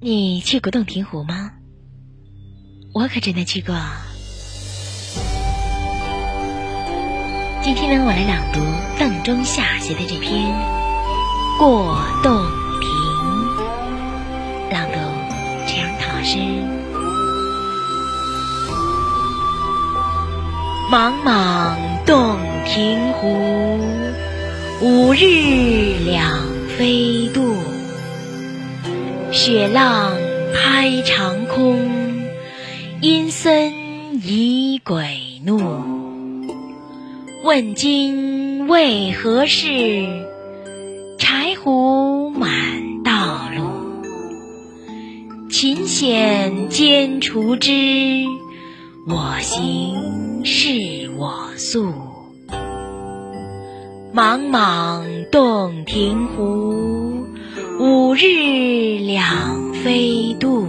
你去过洞庭湖吗？我可真的去过。今天呢，我来朗读邓中夏写的这篇《过洞庭》，朗读陈阳涛老师。茫茫洞庭湖，五日两雪浪拍长空，阴森疑鬼怒。问今为何事？柴胡满道路。琴弦兼除之，我行是我素。茫茫洞庭湖，五日两飞渡。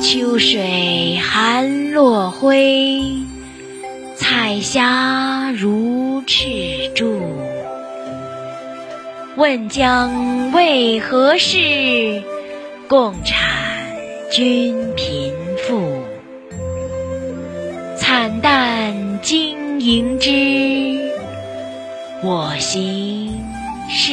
秋水寒落晖。彩霞如赤柱，问将为何事？共产君贫富，惨淡经营之。我行是